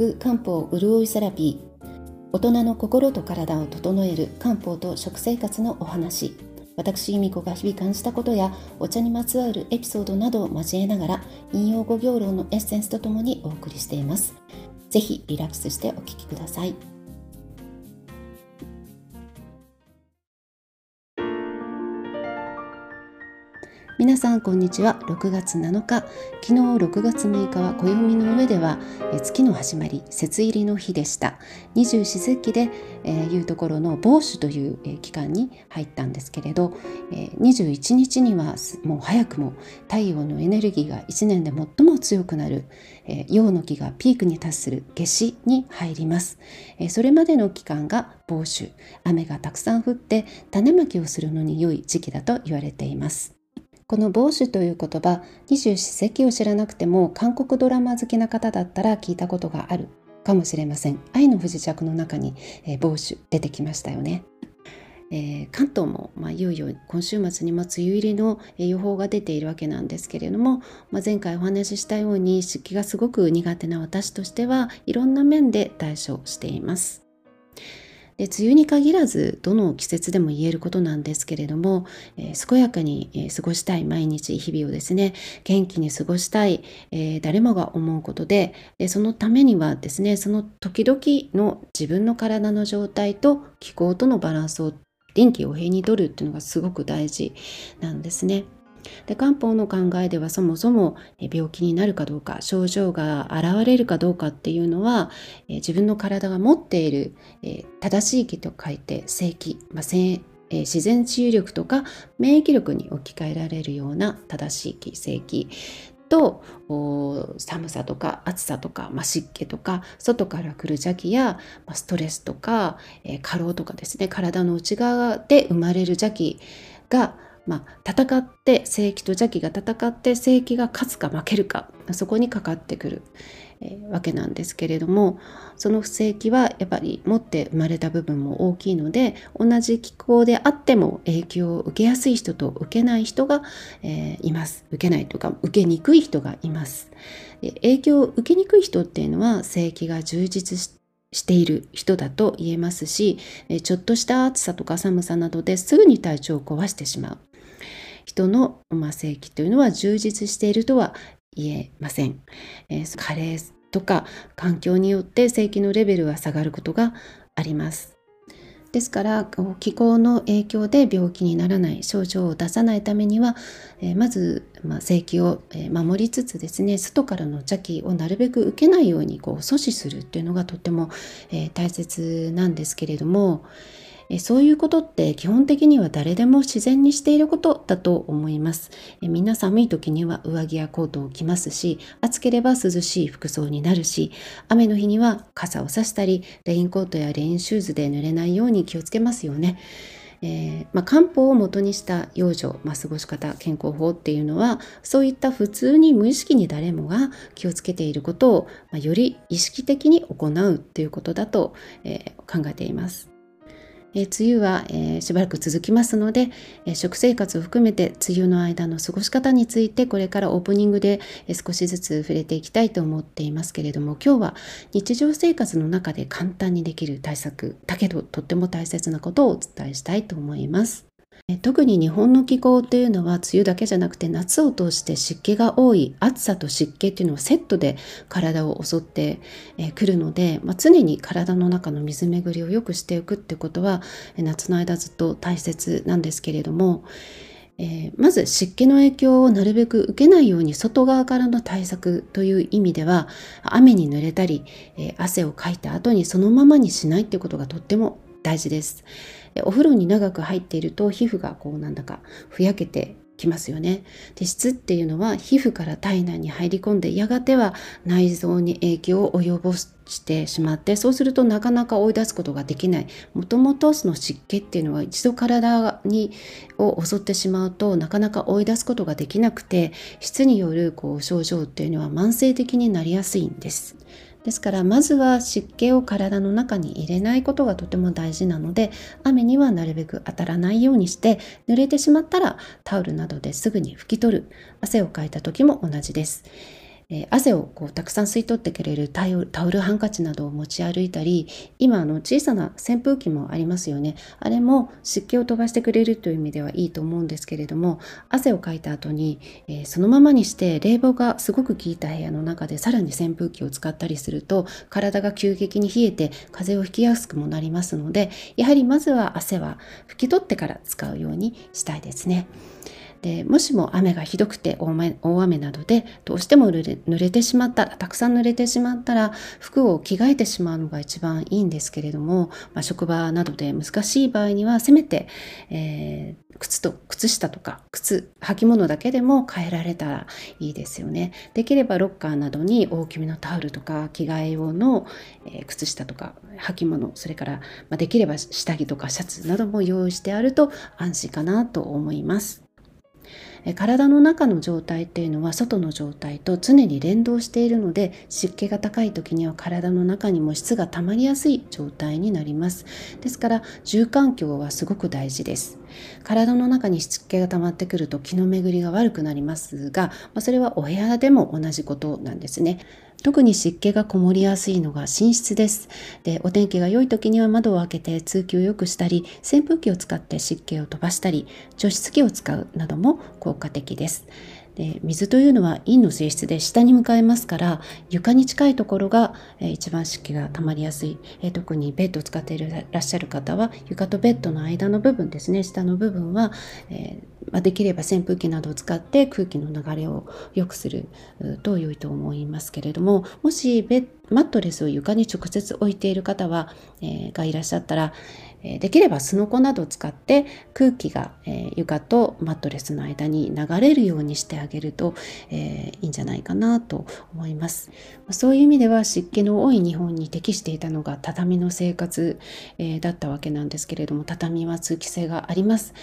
く漢方潤いセラピー。大人の心と体を整える漢方と食生活のお話。私由美子が日々感じたことやお茶にまつわるエピソードなどを交えながら引用語行論のエッセンスとともにお送りしています。ぜひリラックスしてお聴きください。皆さんこんにちは。6月7日。昨日6月6日は暦の上では月の始まり節入りの日でした。二十四節気で、えー、いうところの傍主という、えー、期間に入ったんですけれど、えー、21日にはもう早くも太陽のエネルギーが1年で最も強くなる、えー、陽の木がピークに達する夏至に入ります、えー、それまでの期間が傍主雨がたくさん降って種まきをするのに良い時期だと言われています。この帽子という言葉二十四節気を知らなくても韓国ドラマ好きな方だったら聞いたことがあるかもしれません愛の不時着の中に、えー、帽子出てきましたよねえー、関東も、まあ、いよいよ今週末にも梅雨入りの予報が出ているわけなんですけれども、まあ、前回お話ししたように湿気がすごく苦手な私としてはいろんな面で対処しています。で梅雨に限らずどの季節でも言えることなんですけれども、えー、健やかに、え、過ごしたい毎日日々をですね元気に過ごしたい、えー、誰もが思うことででそのためにはですねその時々の自分の体の状態と気候とのバランスを臨機応変にとるっていうのがすごく大事なんですね。で漢方の考えではそもそも病気になるかどうか症状が現れるかどうかっていうのは自分の体が持っている正しい気と書いて正気、まあ、自然治癒力とか免疫力に置き換えられるような正しい気正気と寒さとか暑さとか、まあ、湿気とか外から来る邪気や、まあ、ストレスとか、えー、過労とかですね体の内側で生まれる邪気がまあ、戦って正気と邪気が戦って正気が勝つか負けるかそこにかかってくる、えー、わけなんですけれどもその不正気はやっぱり持って生まれた部分も大きいので同じ気候であっても影響を受けやすい人と受けない人が、えー、います受けないというか受けにくい人がいます。影響を受けにくい人っていうのは正気が充実してしている人だと言えますし、ちょっとした暑さとか寒さなどですぐに体調を壊してしまう。人の、まあ、性器というのは充実しているとは言えません。えー、加齢とか環境によって性器のレベルは下がることがあります。ですから気候の影響で病気にならない症状を出さないためには、えー、まず、まあ、性器を守りつつですね外からの邪気をなるべく受けないようにこう阻止するっていうのがとっても、えー、大切なんですけれども、そういうことって基本的には誰でも自然にしていることだと思います。みんな寒い時には上着やコートを着ますし、暑ければ涼しい服装になるし、雨の日には傘を差したり、レインコートやレインシューズで濡れないように気をつけますよね。えー、まあ、漢方を元にした養生、まあ、過ごし方健康法っていうのはそういった普通に無意識に誰もが気をつけていることを、まあ、より意識的に行うっていうことだと、えー、考えています。え梅雨は、え、しばらく続きますので、え、食生活を含めて梅雨の間の過ごし方についてこれからオープニングで、え、少しずつ触れていきたいと思っていますけれども今日は日常生活の中で簡単にできる対策だけどとっても大切なことをお伝えしたいと思います。特に日本の気候というのは梅雨だけじゃなくて夏を通して湿気が多い暑さと湿気っていうのはセットで体を襲ってくるので、まあ、常に体の中の水巡りを良くしていくってことは夏の間ずっと大切なんですけれども、えー、まず湿気の影響をなるべく受けないように外側からの対策という意味では雨に濡れたり、え、汗をかいた後にそのままにしないっていうことがとっても大事です。お風呂に長く入っていると皮膚がこうなんだかふやけてきますよね。で質っていうのは皮膚から体内に入り込んでやがては内臓に影響を及ぼしてしまってそうするとなかなか追い出すことができないもともとその湿気っていうのは一度体にを襲ってしまうとなかなか追い出すことができなくて質によるこう症状っていうのは慢性的になりやすいんです。ですからまずは湿気を体の中に入れないことがとても大事なので雨にはなるべく当たらないようにして濡れてしまったらタオルなどですぐに拭き取る汗をかいた時も同じです。えー、汗をこうたくさん吸い取ってくれるタオルハンカチなどを持ち歩いたり今あの小さな扇風機もありますよねあれも湿気を飛ばしてくれるという意味ではいいと思うんですけれども汗をかいた後に、えー、そのままにして冷房がすごく効いた部屋の中でさらに扇風機を使ったりすると体が急激に冷えて風邪をひきやすくもなりますのでやはりまずは汗は拭き取ってから使うようにしたいですね。でもしも雨がひどくて大雨などでどうしても濡れてしまったらたくさん濡れてしまったら服を着替えてしまうのが一番いいんですけれども、まあ、職場などで難しい場合にはせめて、えー、靴と靴下とか靴履物だけでも変えられたらいいですよね。できればロッカーなどに大きめのタオルとか着替え用の、え、靴下とか履物それから、ま、できれば下着とかシャツなども用意してあると安心かなと思います。体の中の状態っていうのは外の状態と常に連動しているので湿気が高い時には体の中にも質が溜まりやすい状態になります。ですから住環境はすごく大事です。体の中に湿気が溜まってくると気の巡りが悪くなりますが、まあ、それはお部屋でも同じことなんですね。特に湿気がこもりやすいのが寝室です。で、お天気が良い時には窓を開けて通気を良くしたり、扇風機を使って湿気を飛ばしたり、除湿器を使うなども効果的です。で水というのは陰の性質で下に向かいますから床に近いところが、えー、一番湿気が溜まりやすい、えー、特にベッドを使っていらっしゃる方は床とベッドの間の部分ですね。下の部分は、えーまあ、できれば扇風機などを使って空気の流れを良くすると良いと思いますけれどももしマットレスを床に直接置いている方は、え、がいらっしゃったら、できればすのこなどを使って空気が、床とマットレスの間に流れるようにしてあげると、いいんじゃないかなと思います。そういう意味では湿気の多い日本に適していたのが畳の生活、だったわけなんですけれども畳は通気性があります。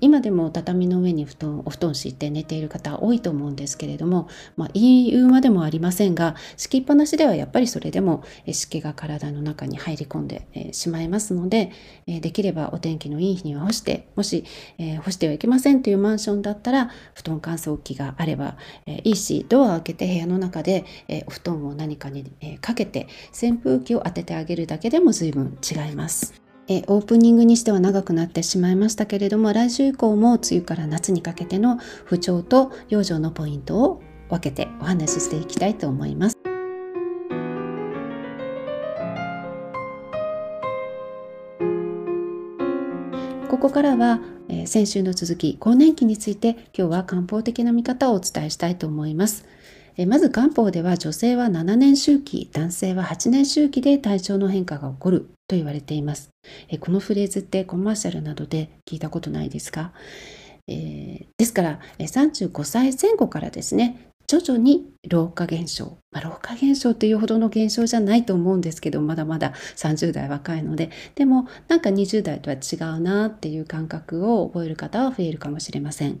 今でも畳の上に布団お布団敷いて寝ている方多いと思うんですけれども、まあ、言うまでもありませんが敷きっぱなしではやっぱりそれでも湿気が体の中に入り込んでしまいますのでえできればお天気のいい日には干して、もし、え干してはいけませんというマンションだったら、布団乾燥機があれば、えいいし、ドアを開けて部屋の中で、えお布団を何かに、えかけて、扇風機を当ててあげるだけでも随分違います。えオープニングにしては長くなってしまいましたけれども来週以降も梅雨から夏にかけての不調と養生のポイントを分けてお話ししていきたいと思います。ここからは、えー、先週の続き更年期について今日は漢方的な見方をお伝えしたいと思います。えー、まず漢方では女性は7年周期男性は8年周期で体調の変化が起こると言われています。えー、このフレーズってコマーシャルなどで聞いたことないですか？えー、ですから35歳前後からですね徐々に老化現象、まあ、老化現象というほどの現象じゃないと思うんですけどまだまだ30代若いのででもなんか20代とは違うなっていう感覚を覚える方は増えるかもしれません。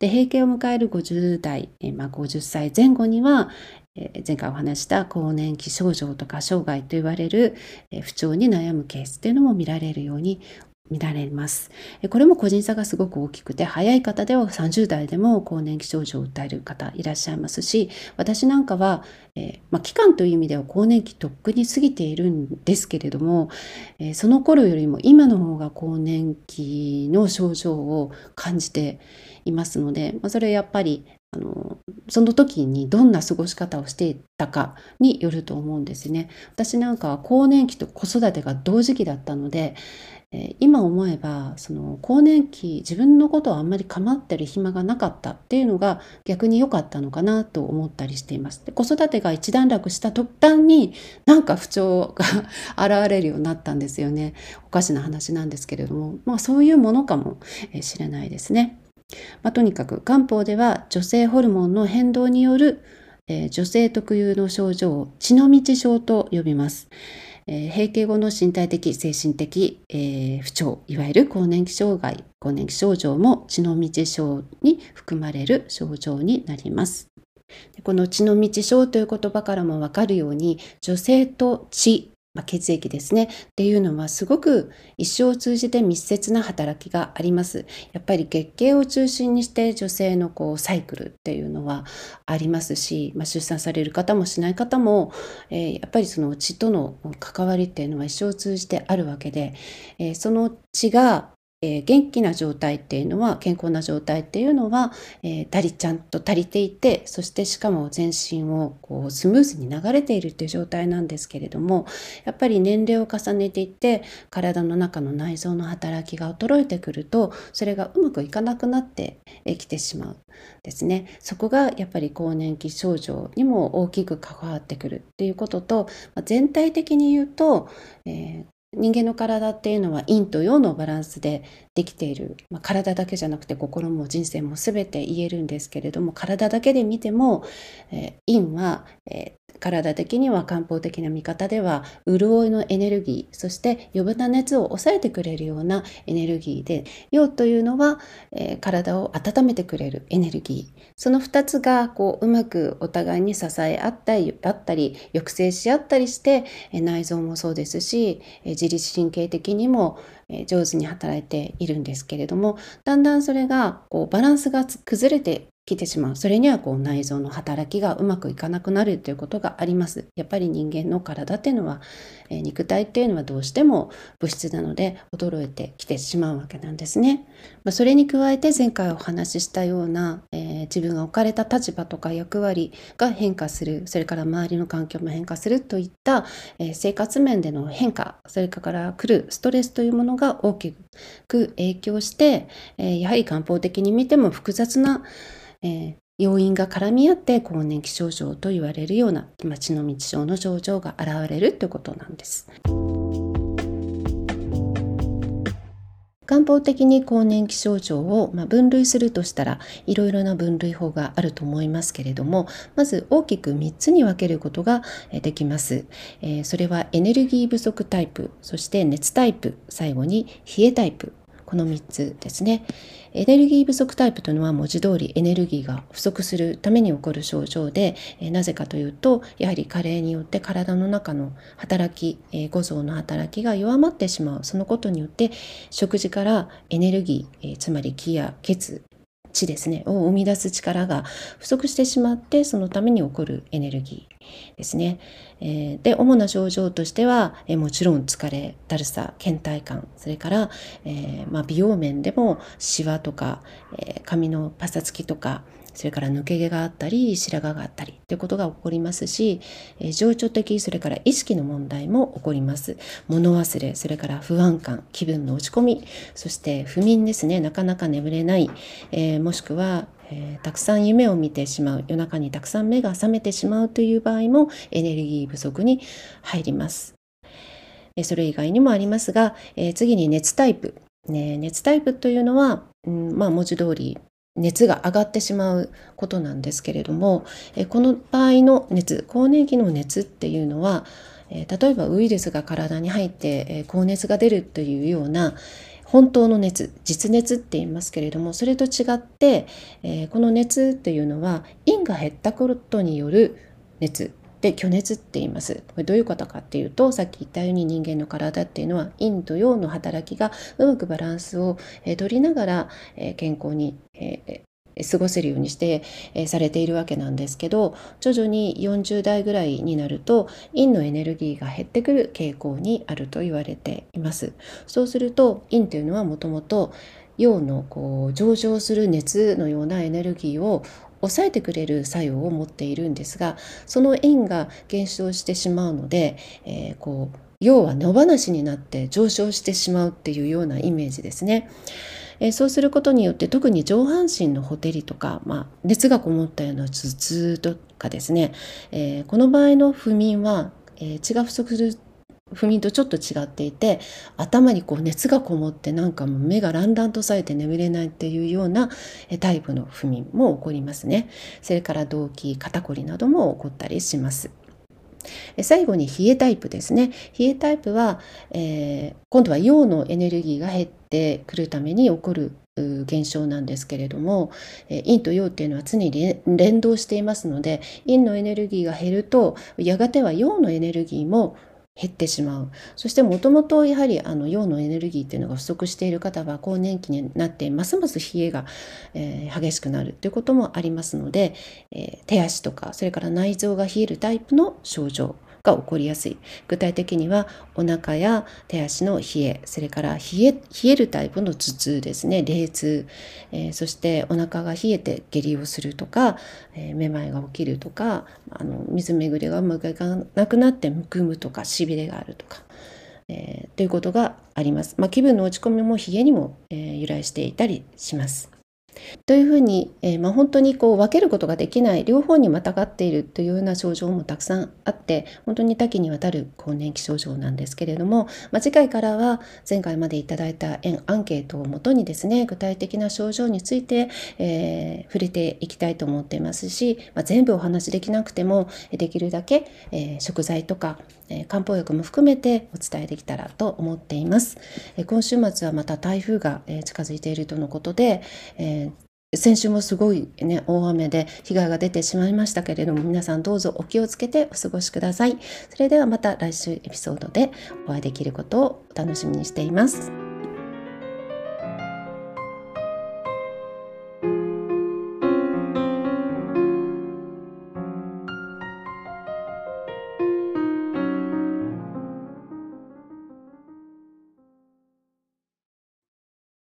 で閉経を迎える50代、えまあ、50歳前後にはえ前回お話した更年期症状とか生涯と言われる不調に悩むケースっていうのも見られるように見られます。これも個人差がすごく大きくて、早い方では30代でも更年期症状を訴える方いらっしゃいますし、私なんかは、えー、まあ、期間という意味では更年期とっくに過ぎているんですけれども、えー、その頃よりも今の方が更年期の症状を感じていますので、まあ、それやっぱりあのその時にどんな過ごし方をしていたかによると思うんですね。私なんかは更年期と子育てが同時期だったので、今思えばその更年期自分のことをあんまり構ってる暇がなかったっていうのが逆に良かったのかなと思ったりしています。で子育てが一段落した途端になんか不調が現れるようになったんですよね。おかしな話なんですけれども、まあそういうものかもしれないですね。まあ、とにかく漢方では女性ホルモンの変動による、えー、女性特有の症状を血の道症と呼びます。えー、閉経後の身体的、精神的、えー、不調、いわゆる更年期障害、更年期症状も血の道症に含まれる症状になります。この血の道症という言葉からもわかるように、女性と血まあ、血液ですねっていうのはすごく一生を通じて密接な働きがあります。やっぱり月経を中心にして女性のこうサイクルっていうのはありますし、まあ、出産される方もしない方も、えー、やっぱりその血との関わりっていうのは一生を通じてあるわけで、えー、その血がえー、元気な状態っていうのは健康な状態っていうのは、えー、足りちゃんと足りていてそしてしかも全身をこうスムーズに流れているっていう状態なんですけれどもやっぱり年齢を重ねていって体の中の内臓の働きが衰えてくるとそれがうまくいかなくなってきてしまうですね。そこがやっぱり更年期症状にも大きく関わってくるっていうことと、まあ、全体的に言うと、えー、人間の体っていうのは陰と陽のバランスでできている、まあ、体だけじゃなくて心も人生も全て言えるんですけれども体だけで見ても、えー、陰は、えー、体的には漢方的な見方では潤いのエネルギーそして余分な熱を抑えてくれるようなエネルギーで陽というのは、えー、体を温めてくれるエネルギー。その2つがこううまくお互いに支え合ったりあったり抑制し合ったりして、えー、内臓もそうですし、えー、自律神経的にも上手に働いているんですけれどもだんだんそれがこうバランスが崩れて来てしまう。それにはこう内臓の働きがうまくいかなくなるということがあります。やっぱり人間の体っていうのは、えー、肉体っていうのはどうしても物質なので衰えてきてしまうわけなんですね。まあ、それに加えて前回お話ししたような、えー、自分が置かれた立場とか役割が変化する、それから周りの環境も変化するといった、えー、生活面での変化、それから来るストレスというものが大きく影響して、えやはり漢方的に見ても複雑なえー、要因が絡み合って更年期症状と言われるような血の道症の症状が現れるということなんです。漢方的に更年期症状を分類するとしたらいろいろな分類法があると思いますけれどもまず大きく3つに分けることができます、それはエネルギー不足タイプそして熱タイプ最後に冷えタイプこの3つですね。エネルギー不足タイプというのは文字通りエネルギーが不足するために起こる症状で、えなぜかというと、やはり加齢によって体の中の働き、え五臓の働きが弱まってしまう。そのことによって食事からエネルギー、つまり気や血、血ですね、を生み出す力が不足してしまって、そのために起こるエネルギーですね。えー、で、主な症状としては、えー、もちろん疲れ、だるさ、倦怠感、それから、えー、まあ、美容面でもシワとか、え髪のパサつきとか、それから抜け毛があったり白髪があったりということが起こりますし、えー、情緒的それから意識の問題も起こります。物忘れそれから不安感気分の落ち込みそして不眠ですね。なかなか眠れない、えー、もしくはえー、たくさん夢を見てしまう夜中にたくさん目が覚めてしまうという場合もエネルギー不足に入ります。えそれ以外にもありますが、えー、次に熱タイプ、ね、熱タイプというのは、うんまあ、文字通り熱が上がってしまうことなんですけれども、えこの場合の熱更年期の熱っていうのは、え例えばウイルスが体に入って、え高熱が出るというような本当の熱実熱って言いますけれどもそれと違って、えこの熱っていうのは陰が減ったことによる熱で虚熱って言います。これどういうことかっていうとさっき言ったように人間の体っていうのは陰と陽の働きがうまくバランスを、え取りながら、え健康に、え過ごせるようにして、えされているわけなんですけど徐々に40代ぐらいになると陰のエネルギーが減ってくる傾向にあると言われています。そうすると陰というのはもともと陽のこう上昇する熱のようなエネルギーを抑えてくれる作用を持っているんですがその円が減少してしまうので、えー、こう要は野放しになって上昇してしまうっていうようなイメージですね。えー、そうすることによって特に上半身のほてりとか、まあ、熱がこもったような頭痛とかですね、えー、この場合の不眠は、え血が不足する不眠とちょっと違っていて頭にこう熱がこもってなんかもう目がランランとさえて眠れないっていうようなタイプの不眠も起こりますね。それから動悸肩こりなども起こったりします。最後に冷えタイプですね。冷えタイプは、えー、今度は陽のエネルギーが減ってくるために起こる現象なんですけれども陰と陽っていうのは常に連動していますので陰のエネルギーが減るとやがては陽のエネルギーも減ってしまう。そしてもともとやはりあの陽のエネルギーっていうのが不足している方は更年期になってます。ます冷えが、えー、激しくなるということもありますので、えー、手足とかそれから内臓が冷えるタイプの症状が起こりやすい具体的にはお腹や手足の冷えそれから冷え冷えるタイプの頭痛ですね冷痛、えー、そしてお腹が冷えて下痢をするとか、えー、めまいが起きるとかあの水巡りがうまくいかなくなってむくむとかしびれがあるとか。えー、ということがあります。まあ、気分の落ち込みも冷えにも、えー、由来していたりします。というふうに、えー、まあ、本当にこう分けることができない両方にまたがっているというような症状もたくさんあって本当に多岐にわたる更年期症状なんですけれども、まあ、次回からは前回までいただいたアンケートをもとにですね具体的な症状について、えー、触れていきたいと思っていますし、まあ、全部お話しできなくてもできるだけ、えー、食材とかえ漢方薬も含めてお伝えできたらと思っています。え今週末はまた台風が、え近づいているとのことで、え先週もすごいね、大雨で被害が出てしまいましたけれども、皆さんどうぞお気をつけてお過ごしください。それではまた来週エピソードでお会いできることをお楽しみにしています。